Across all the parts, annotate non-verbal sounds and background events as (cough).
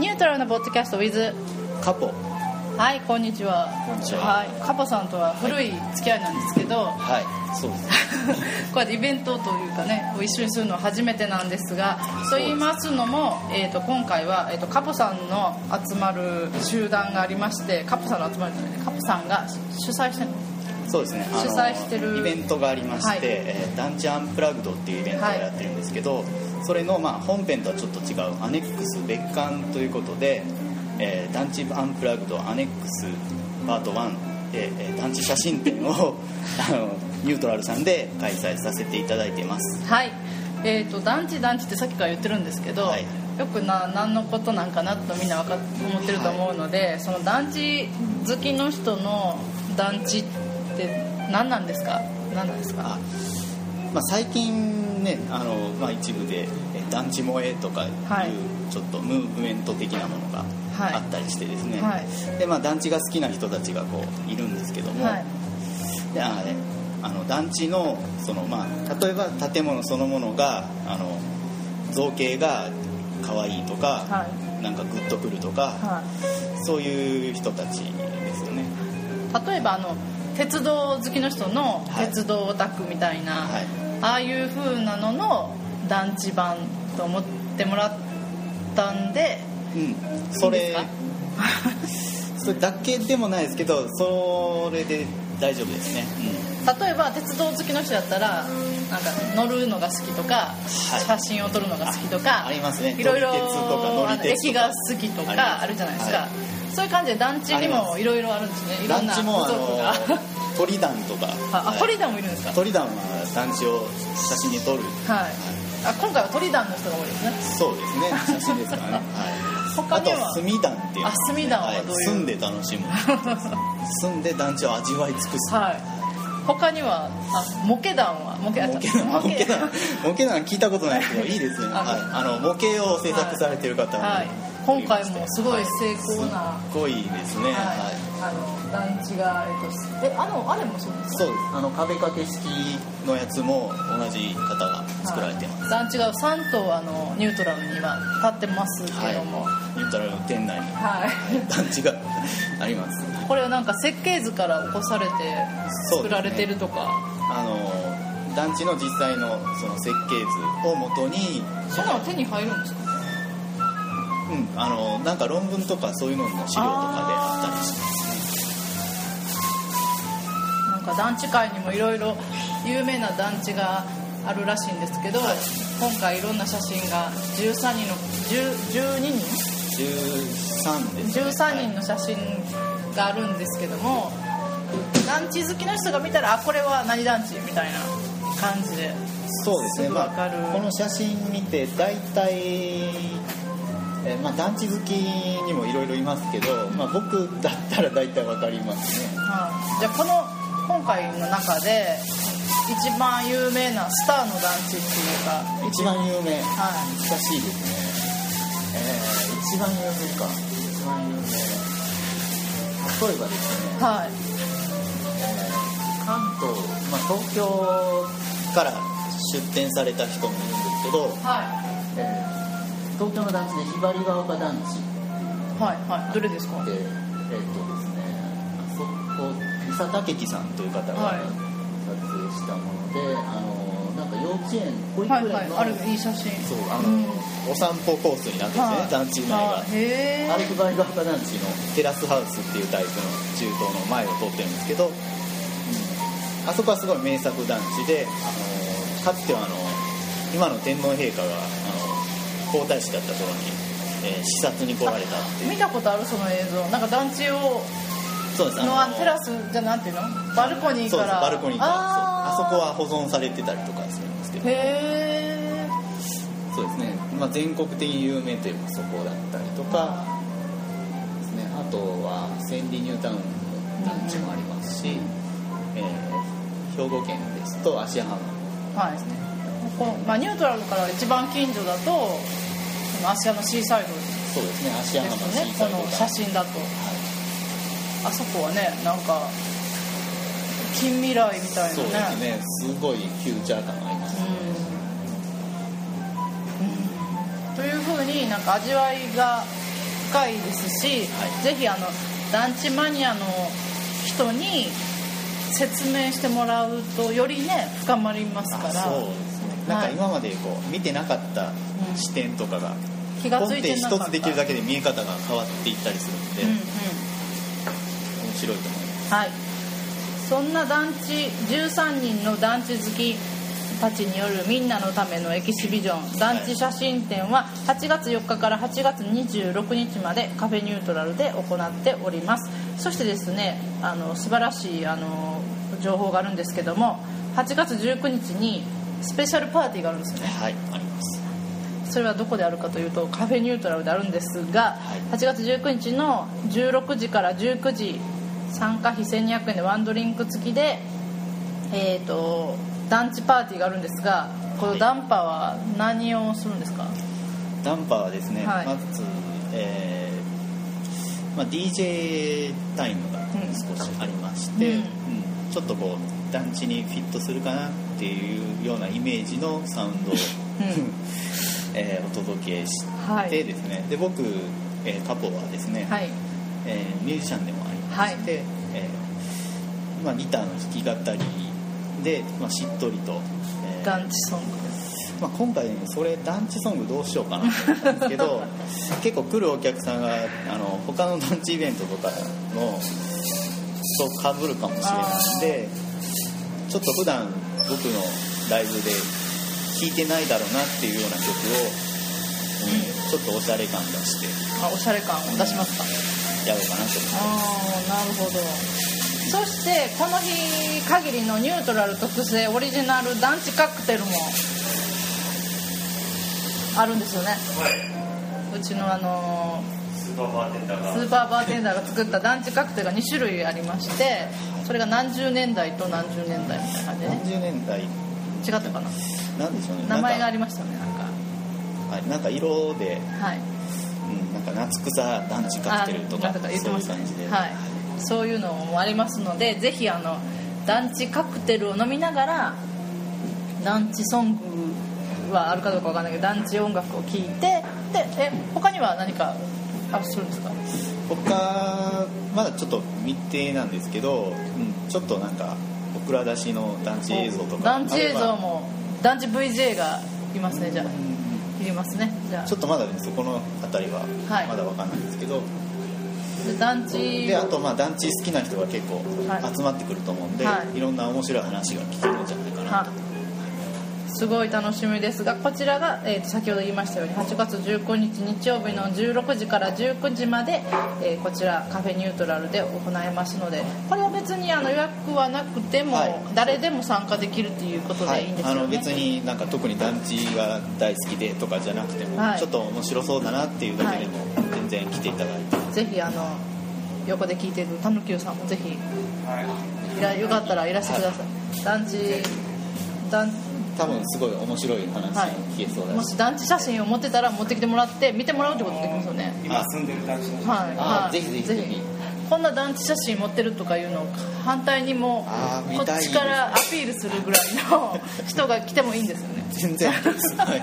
ニュートラルなポッドキャスト with カポ。はいこんにちは。は。はいカポさんとは古い付き合いなんですけどはい。そうです。(laughs) こうやってイベントというかねを一緒にするのは初めてなんですがと言いますのも、えー、と今回は、えー、とカポさんの集まる集団がありましてカポさんの集まるじゃないカポさんが主催してるの？そうですね。あの主催してる。イベントがありまして、はい。えーダンチアンプラグドっていうイベントをやってるんですけど、それのまあ本編とはちょっと違うアネックス別館ということで、えーダンチアンプラグドアネックスパート1で、えー、団地写真展を (laughs) あのニュートラルさんで開催させていただいています。はい。えー、と団地団地ってさっきから言ってるんですけど、はい。よくな何のことなんかなとみんなわか思ってると思うので、その団地好きの人の団地って何なんですか？何なんですか？あまあ、最近ねあの、まあ、一部でえー団地萌えとかいうはい。ちょっとムーブメント的なものがはい。あったりしてですね、はい。でまあ、団地が好きな人たちがこういるんですけども、はい。であねあの団地のその、まあ、例えば建物そのものがあの造形が可愛いとか、はなんかグッとくるとか、はそういう人たちですよね。い、例えばあの鉄道好きの人のはい。鉄道オタクみたいな、はいああいう風なのの団地版と思ってもらったんでうん。それ (laughs) それだけでもないですけどそれで大丈夫ですね、例えば鉄道好きの人だったらなんか乗るのが好きとか、はい。写真を撮るのが好きとかありますね。いろいろ撮り鉄とか乗りあの鉄とか。駅が好きとかあるじゃないですか、はいそういう感じで団地にもいろいろあるんですね。いうん、ろんな部団地もあ族が。の鳥団とか。あ鳥団もいるんですか？鳥団は団地を写真に撮る。はい。あ今回は鳥団の人が多いですね。そうですね。写真ですからね、はい、他には？あと墨団っていう。のあ墨団はどういう？はい住んで楽しむ。住んで団地を味わい尽くす。はい。他には？あ模型団は？模型団模型団模型団聞いたことないけどいいですね。あはい、あの模型を制作されてる方も、はい今回もすごい成功な、はいすっごいですね、はいはいあの団地がえっとえあのあれもそうですか？そうです。あの壁掛け式のやつも同じ方が作られてます、団地が3棟あのニュートラルには立ってますけども、ニュートラルの店内に、はい。団地があります。これはなんか設計図から起こされて作られてるとか、あの団地の実際のその設計図をもとにそんなの手に入るんですか？うん、あのなんか論文とかそういうのの資料とかであったりしますなんか団地界にもいろいろ有名な団地があるらしいんですけど、今回いろんな写真が13人の10 12人？13です、ね、13人の写真があるんですけども団地好きの人が見たらあこれは何団地みたいな感じで。そうですね。まわかる。あこの写真見て大体えーまあ、団地好きにもいろいろいますけど、まあ、僕だったら大体わかりますね。はい。じゃあこの今回の中で一番有名なスターの団地っていうか一番有名。は難しいですね。えー、一番有名か。一番有名。例えばですね。い、はい、えー関東、まあ、東京から出店された人もいるんですけど、はえー東京の団地でひばりが丘団地。いはいはい。どれですか？でえっ、とですねあそこ伊佐武樹さんという方がはい。撮影したもので、あのなんか幼稚園保育はい園の、はいあるいい写真。そうあの、うん。お散歩コースになってるんですね、団地内が。あれひばりが丘団地のテラスハウスっていうタイプの中東の前を通ってるんですけど、あそこはすごい名作団地で、あのかつてはあの今の天皇陛下があの皇太子だった頃に、えー視察に来られたって見たことあるその映像。なんか団地をそうです。のあテラスじゃなんていうの？バルコニーそうです。からバルコニーから。あそこは保存されてたりとかするんですけど。へえそうですね、まあ、全国的に有名といえばそこだったりとか。ですね。あとは千里ニュータウンの団地もありますし、えー兵庫県ですと芦浜はい。ここ、まあ、ニュートラルから一番近所だとその芦屋のシーサイド。そうですね芦浜のシーサイドこの写真だと。あそこはねなんか近未来みたいなね。そうですねすごいフューチャー感があります、うん。うん。というふうになんか味わいが深いですし、はい。ぜひあの団地マニアの人に説明してもらうとよりね深まりますから。あそうですねなんはい。か今までこう見てなかった視点とかが、気がついて一つできるだけで見え方が変わっていったりするんで、うんうん。面白いと思います。はい、そんな団地13人の団地好きたちによるみんなのためのエキシビジョン。団地写真展は8月4日から8月26日までカフェニュートラルで行っております。そしてですねあの素晴らしいあの情報があるんですけども8月19日にスペシャルパーティーがあるんですよね。はい。あります。それはどこであるかというとカフェニュートラルであるんですが、はい。8月19日の16時から19時参加費1200円でワンドリンク付きで、えー、と団地パーティーがあるんですがこのダンパは何をするんですか、ダンパーはですね、はい。まず、えーまあ、DJ タイムが少しありまして、うん。うん。ちょっとこう団地にフィットするかなっていうようなイメージのサウンドを、(laughs) えーお届けしはい。てですね、で僕、えーカポはですね、はい。えーミュージシャンでもありまして、えーまあ、ギターの弾き語りで、まあ、しっとりと、えー団地ソングです。まあ、今回ねそれ団地ソングどうしようかなと思ったんですけど (laughs) 結構来るお客さんがあの他の団地イベントとかのとかぶるかもしれないんでちょっと普段僕のライブで弾いてないだろうなっていうような曲を、うんちょっとおしゃれ感出して。あおしゃれ感を出しますか？やろうかなと思ってああなるほど。そしてこの日限りのニュートラル特製オリジナル団地カクテルもあるんですよね。うちのあのスーパーバーテンダーが。スーパーバーテンダーが作った団地カクテルが2種類ありましてそれが何十年代と何十年代みたいな感じでね。何十年代？違ったかな？なんでしょうね。名前がありりましたねなんか。はい、なんか色で、はい。うん、なんか夏草団地カクテルとかあなんか言ってましたね。そういう感じで、はい、そういうのもありますのでぜひあの団地カクテルを飲みながら団地ソングはあるかどうかわかんないけど団地音楽を聴いてでえ他には何かあするんですか？他まだちょっと未定なんですけど、うん、ちょっとなんかオクラ出しの団地映像とか団地映像も団地 VJ がいますねじゃあ。いりますねじゃあ。ちょっとまだねそこの辺りは。はい。まだわかんないんですけど、で団地であとまあ団地好きな人が結構はい。集まってくると思うんで、はい。い、ろんな面白い話が聞けるんじゃないかなはと、すごい楽しみですがこちらが、えーと先ほど言いましたように8月19日日曜日の16時から19時まで、えーこちらカフェニュートラルで行いますのでこれは別にあの予約はなくても、はい。誰でも参加できるということはい。でいいんですよね、あの別になんか特に団地が大好きでとかじゃなくても、はい。ちょっと面白そうだなっていうだけでも全然来ていただいて、ぜひあの横で聞いてるたぬきゅうさんもぜひい。らよかったらいらしてください、団地団多分すごい面白い話が聞けそうだし、もし団地写真を持ってたら持ってきてもらって見てもらうってことできますよね。今住んでる団地の。はい、あはい、ぜひぜひぜひ。こんな団地写真持ってるとかいうのを反対にもこっちからアピールするぐらいの人が来てもいいんですよね。全然。(laughs) はい。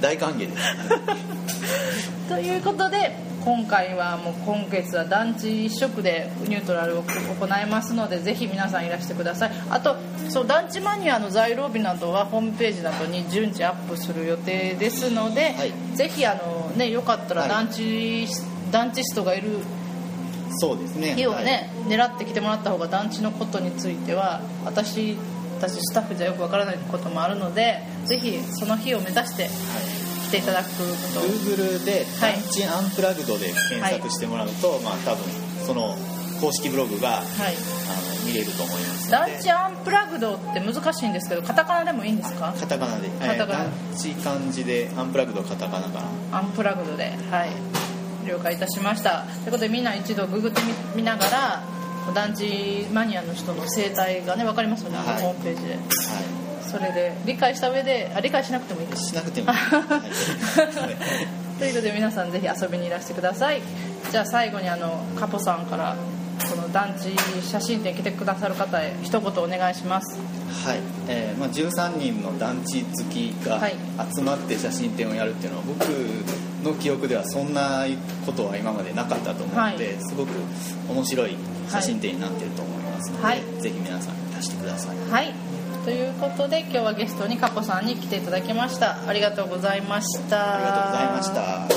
大歓迎です。ということで今回はもう今月は団地一色でニュートラルを行いますのでぜひ皆さんいらしてください。あとそう団地マニアの在廊日などはホームページなどに順次アップする予定ですので、はい。ぜひあの、ね、よかったらはい。団地、団地ストがいるそうですね。日をね、狙ってきてもらった方が団地のことについては私たちスタッフじゃよくわからないこともあるのでぜひその日を目指して来ていただくこと。を Google で「はい。団地アンプラグド」で検索してもらうと、まあ多分その公式ブログがはい。あの見れると思いますの団で地アンプラグドって難しいんですけどカタカナでもいいんですか？カタカナで、カタカナ。団地漢字でアンプラグドカタカナかな。アンプラグドで。はい。了解いたしました。ということでみんな一度ググってみ見ながら団地マニアの人の生態がね分かりますよね、はい。ホームページで。はそれで理解した上であ理解しなくてもいいです。いしなくてもいい。ということで皆さんぜひ遊びにいらしてください。じゃあ最後にあのカポさんからこの団地写真展来てくださる方へ一言お願いします。はい。えーまあ、13人の団地好きがはい。集まって写真展をやるっていうのは僕の記憶ではそんなことは今までなかったと思うので、はい。すごく面白い写真展になってると思いますので、はい。ぜひ皆さん出してください。はいということで今日はゲストにカポさんに来ていただきました。ありがとうございました。ありがとうございました。